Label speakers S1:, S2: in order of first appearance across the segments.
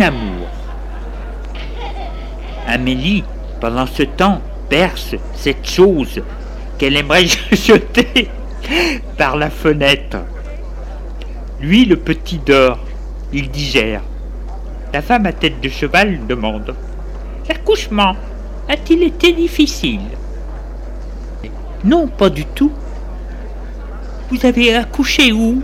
S1: Amour. Amélie, pendant ce temps, perce cette chose qu'elle aimerait jeter par la fenêtre. Lui, le petit dort, il digère. La femme à tête de cheval demande L'accouchement a-t-il été difficile? Non, pas du tout. Vous avez accouché où?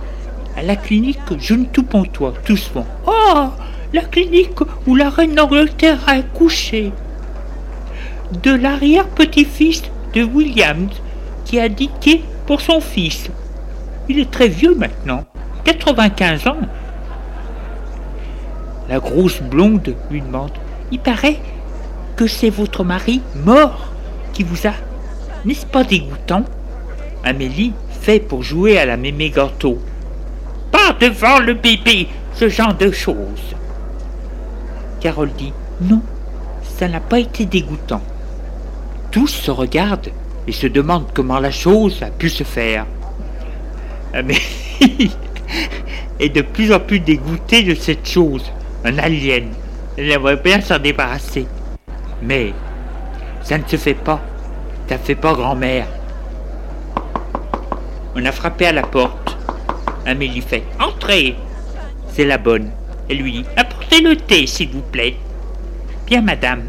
S1: À la clinique Jeune tout Pontois, doucement. Oh la clinique où la reine d'Angleterre a accouché. De l'arrière-petit-fils de Williams qui a dicté pour son fils. Il est très vieux maintenant, 95 ans. La grosse blonde lui demande Il paraît que c'est votre mari mort qui vous a. N'est-ce pas dégoûtant? Amélie fait pour jouer à la mémé gâteau. Pas devant le bébé, ce genre de choses. Carole dit Non, ça n'a pas été dégoûtant. Tous se regardent et se demandent comment la chose a pu se faire. Ah, mais est de plus en plus dégoûtée de cette chose, un alien. Elle aimerait bien s'en débarrasser. Mais ça ne se fait pas. Ça fait pas grand-mère. On a frappé à la porte. Amélie fait Entrez C'est la bonne. Elle lui dit Le thé, s'il vous plaît. Bien, madame.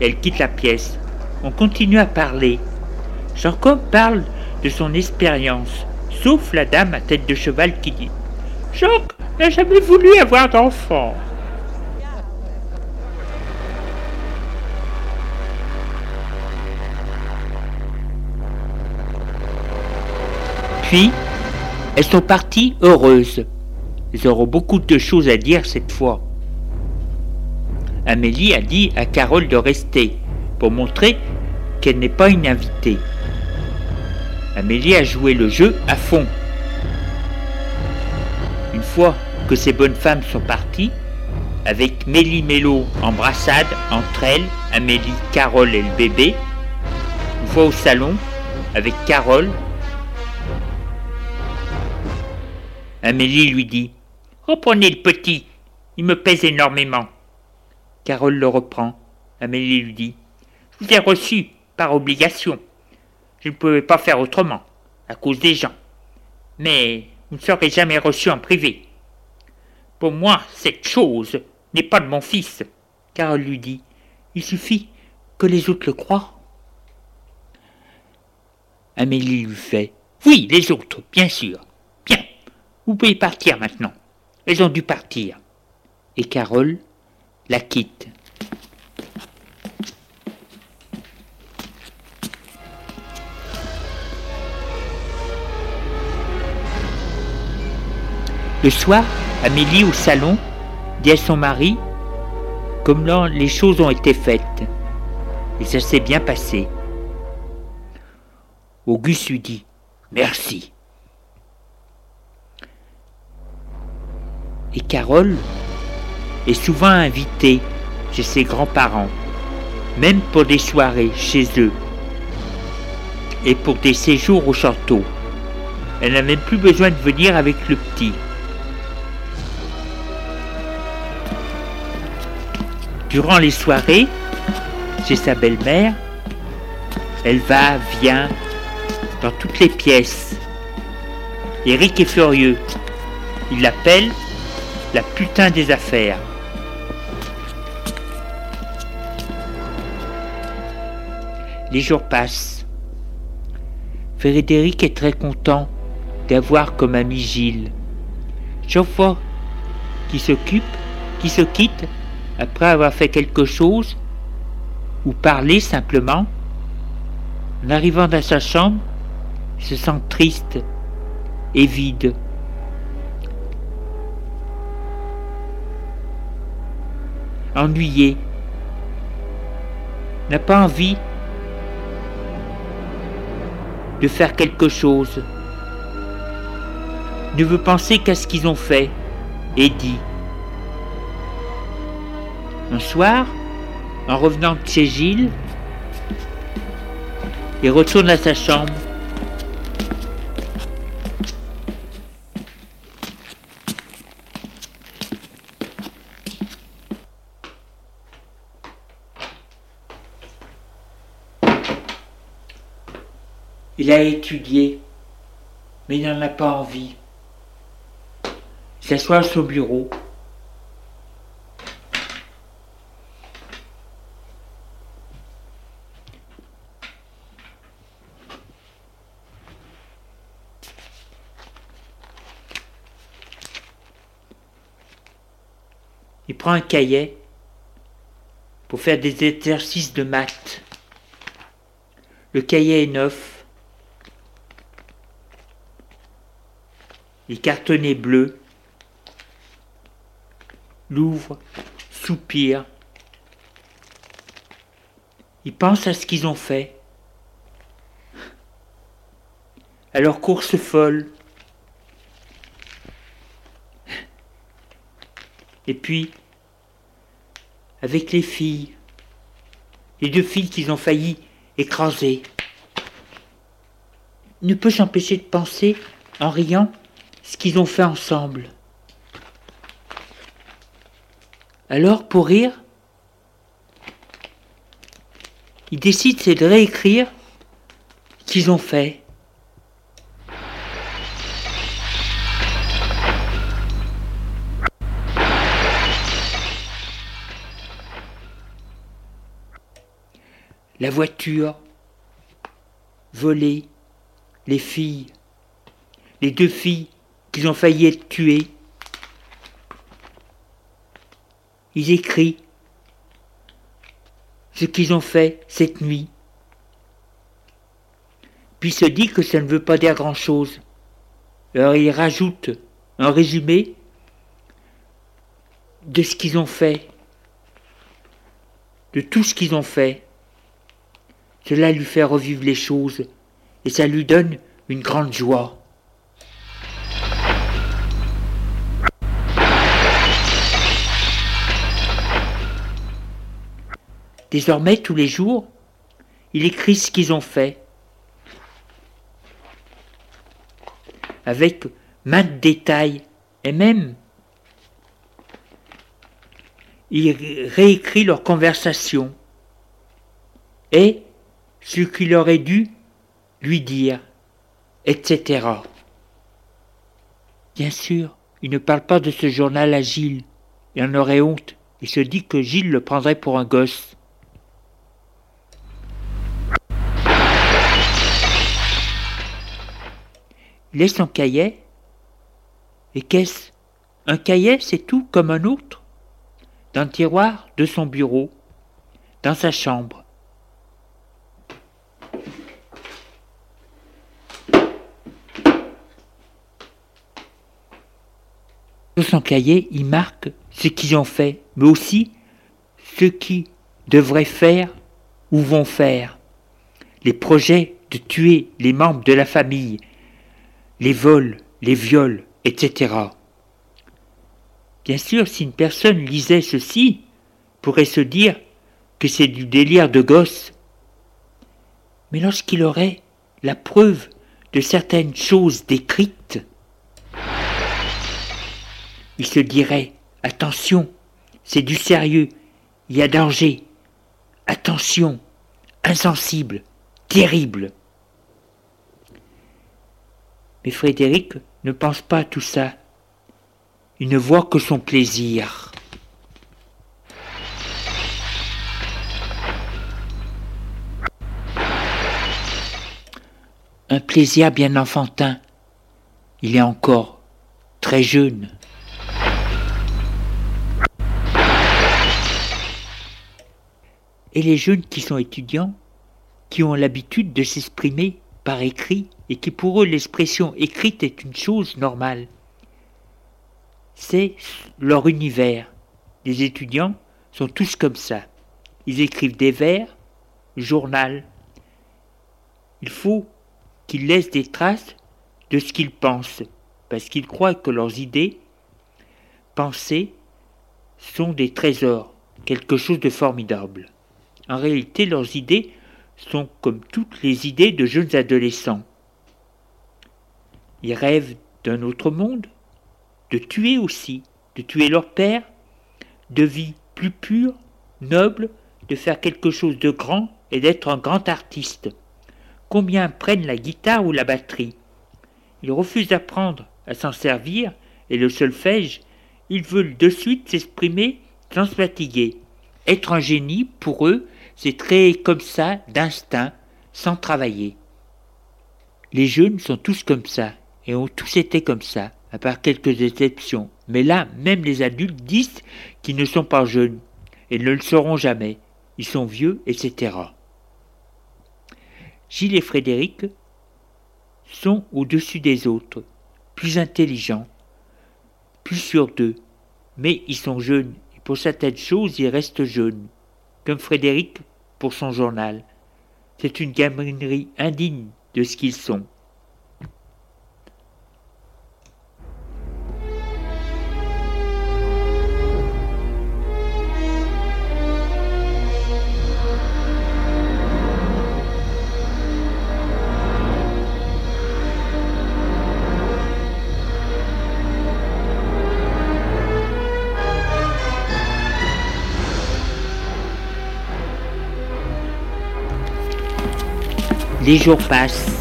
S1: Elle quitte la pièce. On continue à parler. Jacob parle de son expérience, sauf la dame à tête de cheval qui dit Jacques n'a jamais voulu avoir d'enfant. Puis, elles sont parties heureuses. Ils auront beaucoup de choses à dire cette fois. Amélie a dit à Carole de rester pour montrer qu'elle n'est pas une invitée. Amélie a joué le jeu à fond. Une fois que ces bonnes femmes sont parties, avec Mélie Mélo en brassade entre elles, Amélie, Carole et le bébé, une au salon, avec Carole, Amélie lui dit Reprenez le petit, il me pèse énormément. Carole le reprend. Amélie lui dit Je vous ai reçu, par obligation. Je ne pouvais pas faire autrement, à cause des gens. Mais vous ne serez jamais reçu en privé. Pour moi, cette chose n'est pas de mon fils. Carole lui dit, il suffit que les autres le croient. Amélie lui fait, oui, les autres, bien sûr. Bien, vous pouvez partir maintenant. Elles ont dû partir. Et Carole la quitte. Le soir, Amélie au salon dit à son mari comment les choses ont été faites. Et ça s'est bien passé. Auguste lui dit Merci. Et Carole est souvent invitée chez ses grands-parents, même pour des soirées chez eux et pour des séjours au château. Elle n'a même plus besoin de venir avec le petit. Durant les soirées, chez sa belle-mère, elle va, vient, dans toutes les pièces. Eric est furieux. Il l'appelle la putain des affaires. Les jours passent. Frédéric est très content d'avoir comme ami Gilles. Chaque fois qu'il s'occupe, qu'il se quitte, après avoir fait quelque chose, ou parlé simplement, en arrivant dans sa chambre, il se sent triste et vide. Ennuyé, n'a pas envie de faire quelque chose, ne veut penser qu'à ce qu'ils ont fait et dit. Un soir, en revenant de chez Gilles, il retourne à sa chambre. A étudié, mais il n'en a pas envie. Il s'assoit son bureau. Il prend un cahier pour faire des exercices de maths. Le cahier est neuf. Les cartonnets bleus. L'ouvre, soupire. Il pense à ce qu'ils ont fait. À leur course folle. Et puis, avec les filles, les deux filles qu'ils ont failli écraser, ne peut s'empêcher de penser, en riant, ce qu'ils ont fait ensemble. Alors, pour rire, il décide c'est de réécrire ce qu'ils ont fait. la voiture, voler, les filles, les deux filles qu'ils ont failli être tuées. Ils écrivent ce qu'ils ont fait cette nuit. Puis se dit que ça ne veut pas dire grand-chose. Alors il rajoute un résumé de ce qu'ils ont fait, de tout ce qu'ils ont fait. Cela lui fait revivre les choses et ça lui donne une grande joie. Désormais, tous les jours, il écrit ce qu'ils ont fait, avec maintes détails, et même il réécrit leur conversation. Et ce qu'il aurait dû lui dire, etc. Bien sûr, il ne parle pas de ce journal à Gilles. Il en aurait honte et se dit que Gilles le prendrait pour un gosse. Laisse son cahier. Et qu'est-ce? Un cahier, c'est tout comme un autre Dans le tiroir de son bureau, dans sa chambre. Sur son cahier, il marque ce qu'ils ont fait, mais aussi ce qu'ils devraient faire ou vont faire. Les projets de tuer les membres de la famille, les vols, les viols, etc. Bien sûr, si une personne lisait ceci, pourrait se dire que c'est du délire de gosse. Mais lorsqu'il aurait la preuve de certaines choses décrites, il se dirait Attention, c'est du sérieux, il y a danger. Attention, insensible, terrible. Mais Frédéric ne pense pas à tout ça. Il ne voit que son plaisir. Un plaisir bien enfantin. Il est encore très jeune. et les jeunes qui sont étudiants, qui ont l'habitude de s'exprimer par écrit et qui pour eux l'expression écrite est une chose normale. C'est leur univers. Les étudiants sont tous comme ça. Ils écrivent des vers, journal. Il faut qu'ils laissent des traces de ce qu'ils pensent, parce qu'ils croient que leurs idées, pensées, sont des trésors, quelque chose de formidable. En réalité, leurs idées sont comme toutes les idées de jeunes adolescents. Ils rêvent d'un autre monde, de tuer aussi, de tuer leur père, de vie plus pure, noble, de faire quelque chose de grand et d'être un grand artiste. Combien prennent la guitare ou la batterie? Ils refusent d'apprendre à s'en servir et le solfège, ils veulent de suite s'exprimer sans se fatiguer. Être un génie, pour eux, c'est créé comme ça, d'instinct, sans travailler. Les jeunes sont tous comme ça, et ont tous été comme ça, à part quelques exceptions. Mais là, même les adultes disent qu'ils ne sont pas jeunes, et ne le seront jamais. Ils sont vieux, etc. Gilles et Frédéric sont au-dessus des autres, plus intelligents, plus sûrs d'eux, mais ils sont jeunes, et pour certaines choses ils restent jeunes comme Frédéric pour son journal. C'est une gaminerie indigne de ce qu'ils sont. Les jours passent.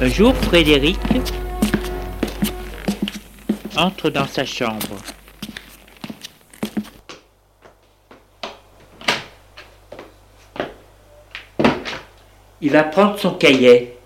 S1: Un jour, Frédéric entre dans sa chambre. Il va prendre son cahier.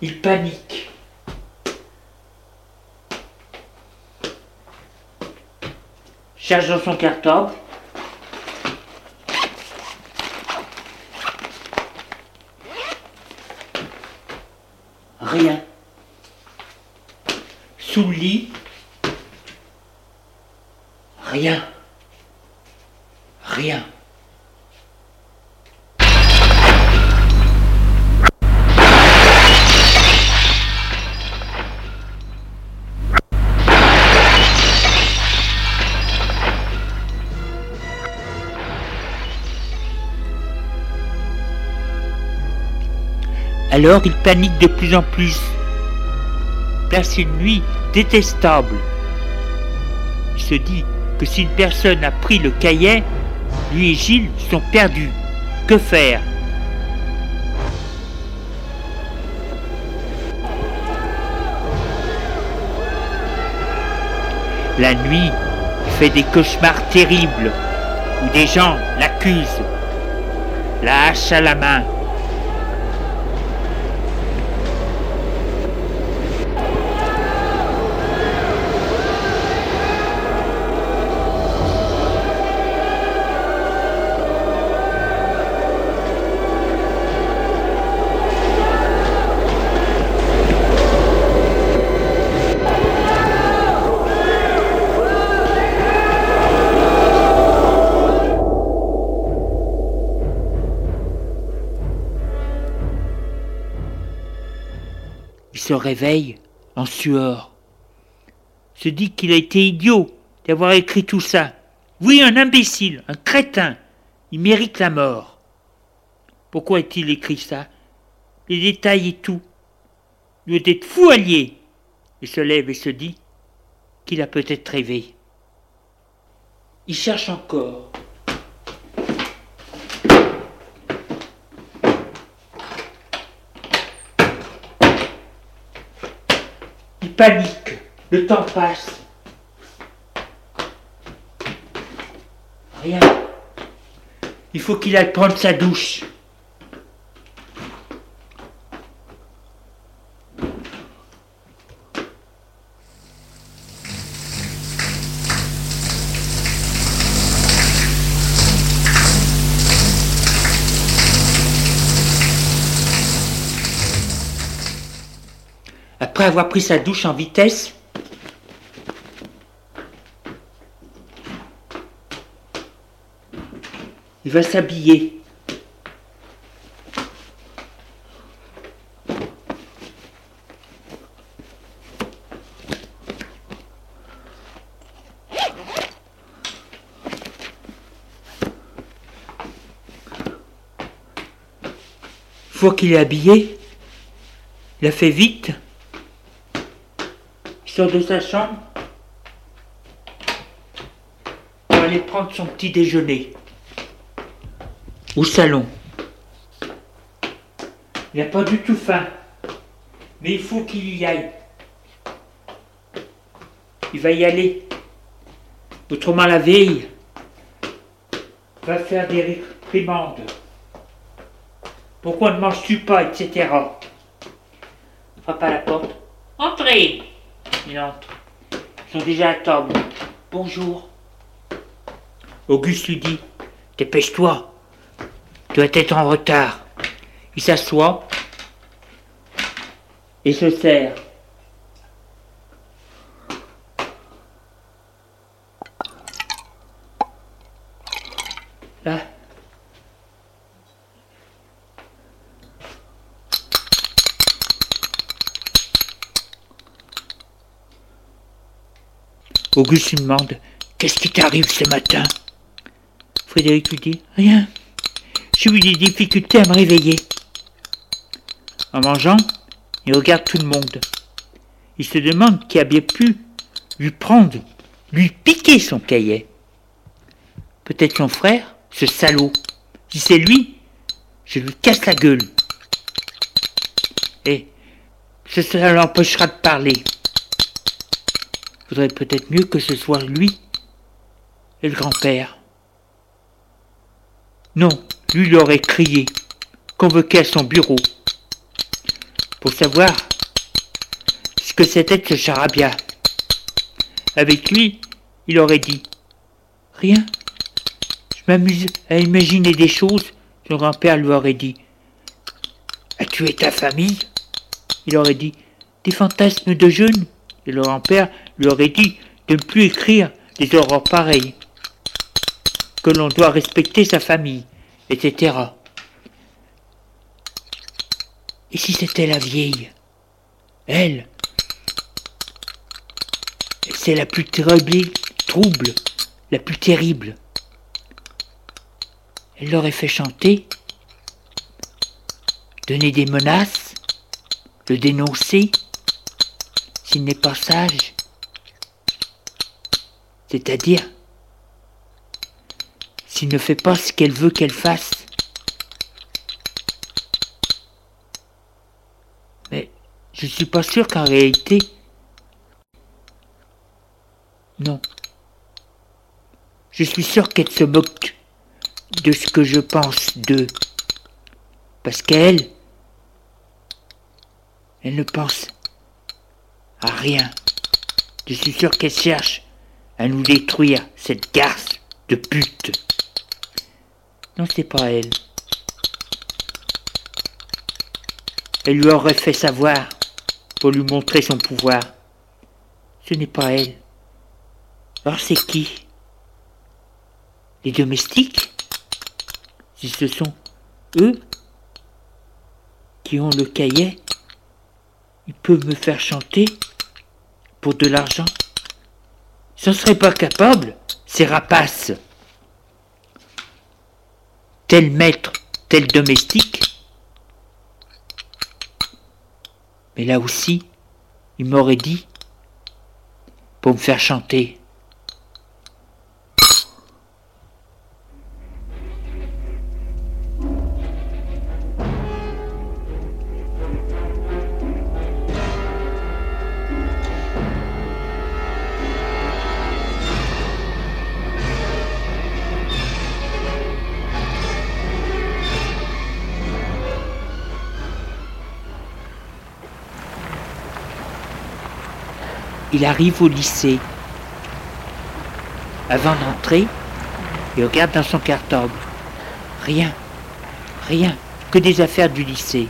S1: Il panique. Cherche dans son cartable. Rien. Sous le lit, rien. Rien. Alors il panique de plus en plus. Place une nuit détestable. Il se dit que si une personne a pris le cahier, lui et Gilles sont perdus. Que faire? La nuit, fait des cauchemars terribles où des gens l'accusent, la hache à la main. Se réveille en sueur. Se dit qu'il a été idiot d'avoir écrit tout ça. Oui, un imbécile, un crétin. Il mérite la mort. Pourquoi a-t-il écrit ça? Les détails et tout. Il doit être fou allié. Il se lève et se dit qu'il a peut-être rêvé. Il cherche encore. Panique. Le temps passe. Rien. Il faut qu'il aille prendre sa douche. Après pris sa douche en vitesse, il va s'habiller. Fois qu'il est habillé, il a fait vite. De sa chambre pour aller prendre son petit déjeuner au salon. Il n'a pas du tout faim, mais il faut qu'il y aille. Il va y aller. Autrement, la veille va faire des réprimandes. Pourquoi ne manges-tu pas, etc. Frappe à la porte. Entrez Il entre. Ils sont déjà à table. Bonjour. Auguste lui dit Dépêche-toi. Tu dois être en retard. Il s'assoit et se sert. Auguste lui demande Qu'est-ce qui t'arrive ce matin? Frédéric lui dit Rien. J'ai eu des difficultés à me réveiller. En mangeant, il regarde tout le monde. Il se demande qui a bien pu lui prendre, lui piquer son cahier. Peut-être son frère, ce salaud. Si c'est lui, je lui casse la gueule. Et ça l'empêchera de parler. Faudrait peut-être mieux que ce soit lui et le grand-père. Non, lui il aurait crié, convoqué à son bureau, pour savoir ce que c'était ce charabia. Avec lui, il aurait dit Rien. Je m'amuse à imaginer des choses. Son grand-père lui aurait dit As tué ta famille? Il aurait dit Des fantasmes de jeunes Et le grand-père lui aurait dit de ne plus écrire des horreurs pareilles. Que l'on doit respecter sa famille, etc. Et si c'était la vieille Elle C'est la plus terrible, trouble, la plus terrible. Elle l'aurait fait chanter donner des menaces, le dénoncer, s'il n'est pas sage. C'est-à-dire, s'il ne fait pas ce qu'elle veut qu'elle fasse. Mais je ne suis pas sûr qu'en réalité... Non. Je suis sûr qu'elle se moque de ce que je pense d'eux. Parce qu'elle, elle ne pense à rien. Je suis sûr qu'elle cherche à nous détruire, cette garce de pute. Non, c'est pas elle. Elle lui aurait fait savoir pour lui montrer son pouvoir. Ce n'est pas elle. Alors c'est qui? Les domestiques? Si ce sont eux qui ont le cahier, ils peuvent me faire chanter pour de l'argent. Ils ne seraient pas capables, ces rapaces. Tel maître, tel domestique. Mais là aussi, il m'aurait dit, pour me faire chanter. Il arrive au lycée. Avant d'entrer, il regarde dans son cartable. Rien, rien, que des affaires du lycée.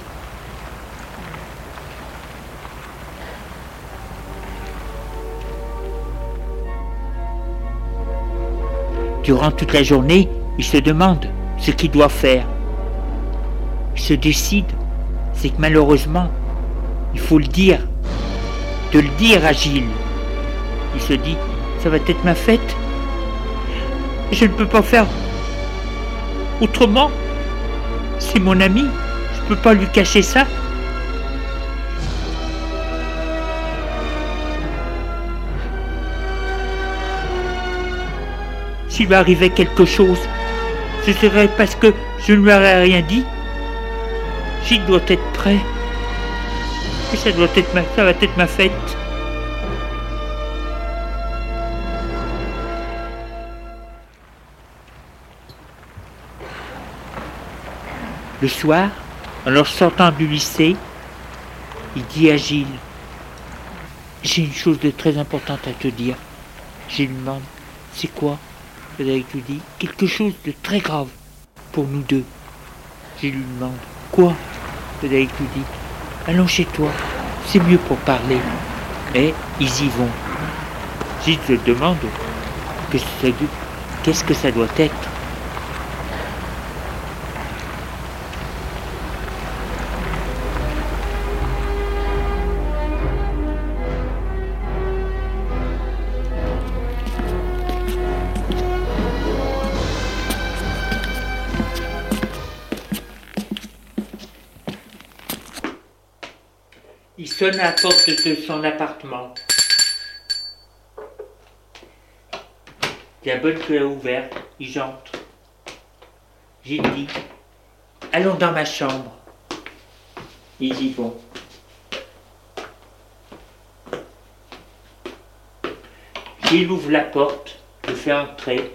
S1: Durant toute la journée, il se demande ce qu'il doit faire. Il se décide, c'est que malheureusement, il faut le dire, de le dire à Gilles. Il se dit, ça va être ma fête. Je ne peux pas faire autrement. C'est mon ami. Je ne peux pas lui cacher ça. S'il lui arrivait quelque chose, ce serait parce que je ne lui aurais rien dit. Gilles doit être prêt ça va être ma fête. Le soir, en sortant du lycée, il dit à Gilles J'ai une chose de très importante à te dire. Gilles demande C'est quoi? Frédéric lui dit Quelque chose de très grave pour nous deux. Gilles lui demande Quoi? Frédéric lui dit Allons chez toi, c'est mieux pour parler. Et ils y vont. Gilles se demande qu'est-ce que ça doit être. La porte de son appartement. La bonne clé ouverte, il entre. J'ai dit, allons dans ma chambre. Ils y vont. Gilles ouvre la porte, le fait entrer.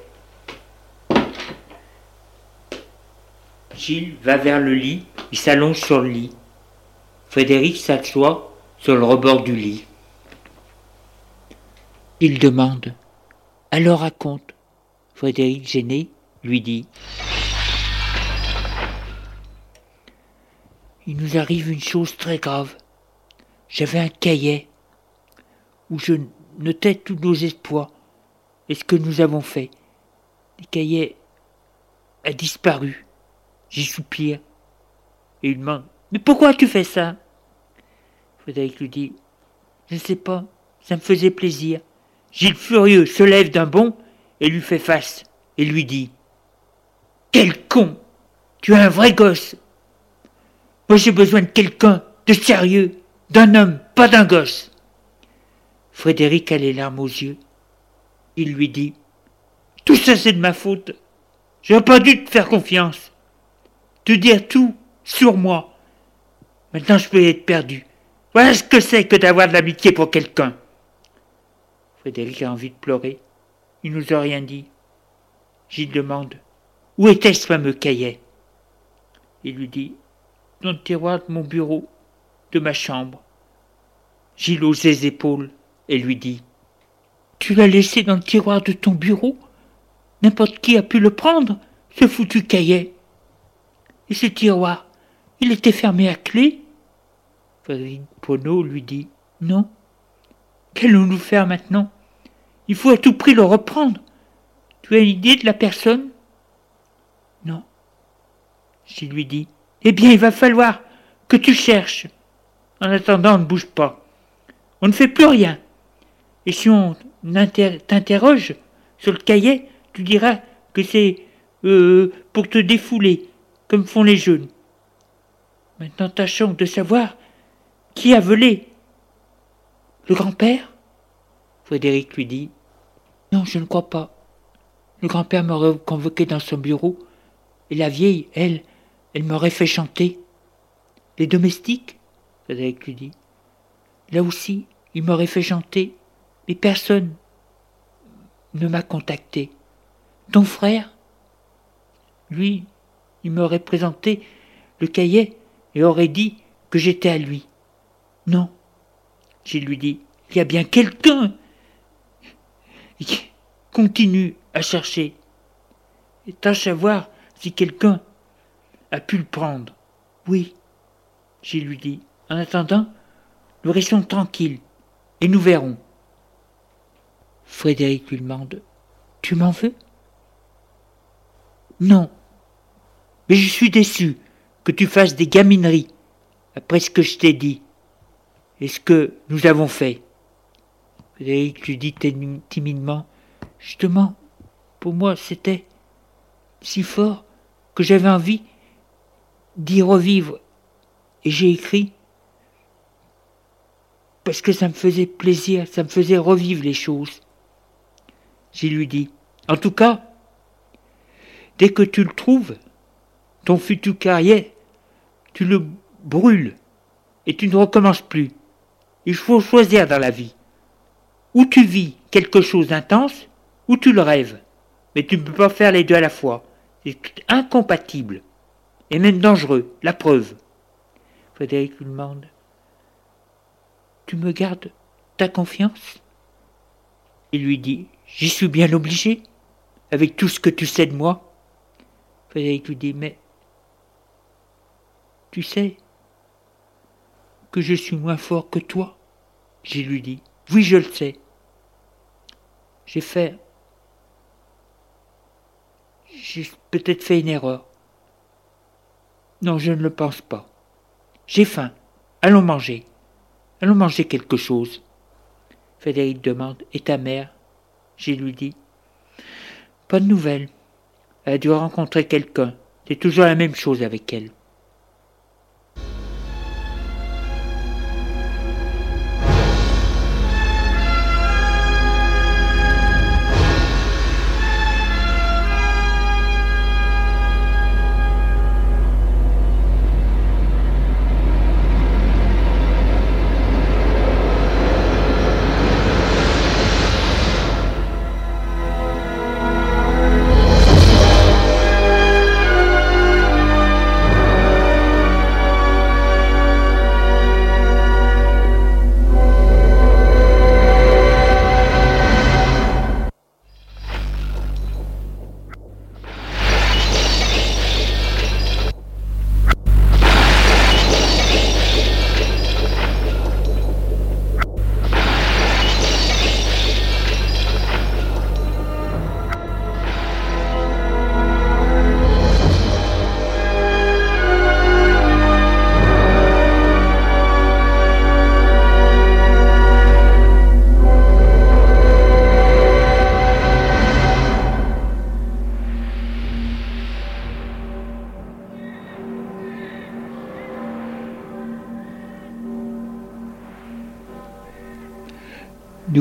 S1: Gilles va vers le lit, il s'allonge sur le lit. Frédéric s'assoit sur le rebord du lit. Il demande Alors raconte. Frédéric gêné lui dit Il nous arrive une chose très grave. J'avais un cahier où je notais tous nos espoirs et ce que nous avons fait. Le cahier a disparu. J'y soupire. Et il demande Mais pourquoi tu fais ça? Frédéric lui dit Je ne sais pas, ça me faisait plaisir. Gilles furieux se lève d'un bond et lui fait face et lui dit Quel con Tu es un vrai gosse Moi j'ai besoin de quelqu'un de sérieux, d'un homme, pas d'un gosse. Frédéric a les larmes aux yeux. Il lui dit Tout ça c'est de ma faute. J'aurais pas dû te faire confiance. Te dire tout sur moi. Maintenant je peux être perdu. Voilà ce que c'est que d'avoir de l'amitié pour quelqu'un. Frédéric a envie de pleurer. Il nous a rien dit. Gilles demande Où était ce fameux cahier? Il lui dit Dans le tiroir de mon bureau, de ma chambre. Gilles hausse les épaules et lui dit Tu l'as laissé dans le tiroir de ton bureau? N'importe qui a pu le prendre, ce foutu cahier. Et ce tiroir, il était fermé à clé Frédéric Pono lui dit Non. Qu'allons-nous faire maintenant? Il faut à tout prix le reprendre. Tu as une idée de la personne? Non. Je lui dis Eh bien, il va falloir que tu cherches. En attendant, on ne bouge pas. On ne fait plus rien. Et si on t'interroge sur le cahier, tu diras que c'est euh, pour te défouler, comme font les jeunes. Maintenant, tâchons de savoir qui a volé Le grand-père Frédéric lui dit Non, je ne crois pas. Le grand-père m'aurait convoqué dans son bureau, et la vieille, elle, elle m'aurait fait chanter. Les domestiques? Frédéric lui dit. Là aussi, il m'aurait fait chanter, mais personne ne m'a contacté. Ton frère Lui, il m'aurait présenté le cahier et aurait dit que j'étais à lui. Non. Je lui dis, il y a bien quelqu'un continue à chercher. Et tâche à voir si quelqu'un a pu le prendre. Oui. Je lui dis, en attendant, nous restons tranquilles et nous verrons. Frédéric lui demande, tu m'en veux? Non. Mais je suis déçu que tu fasses des gamineries après ce que je t'ai dit et ce que nous avons fait. Frédéric lui dit timidement Justement, pour moi, c'était si fort que j'avais envie d'y revivre. Et j'ai écrit parce que ça me faisait plaisir, ça me faisait revivre les choses. J'ai lui dit En tout cas, dès que tu le trouves, ton futur carrière, tu le brûles et tu ne recommences plus. Il faut choisir dans la vie. Ou tu vis quelque chose d'intense, ou tu le rêves. Mais tu ne peux pas faire les deux à la fois. C'est incompatible. Et même dangereux. La preuve. Frédéric lui demande. Tu me gardes ta confiance? Il lui dit. J'y suis bien obligé, avec tout ce que tu sais de moi. Frédéric lui dit. Mais tu sais, que je suis moins fort que toi J'ai lui dit. Oui, je le sais. J'ai fait. J'ai peut-être fait une erreur. Non, je ne le pense pas. J'ai faim. Allons manger. Allons manger quelque chose. Frédéric demande. Et ta mère? J'ai lui dit. Pas de nouvelles. Elle a dû rencontrer quelqu'un. C'est toujours la même chose avec elle.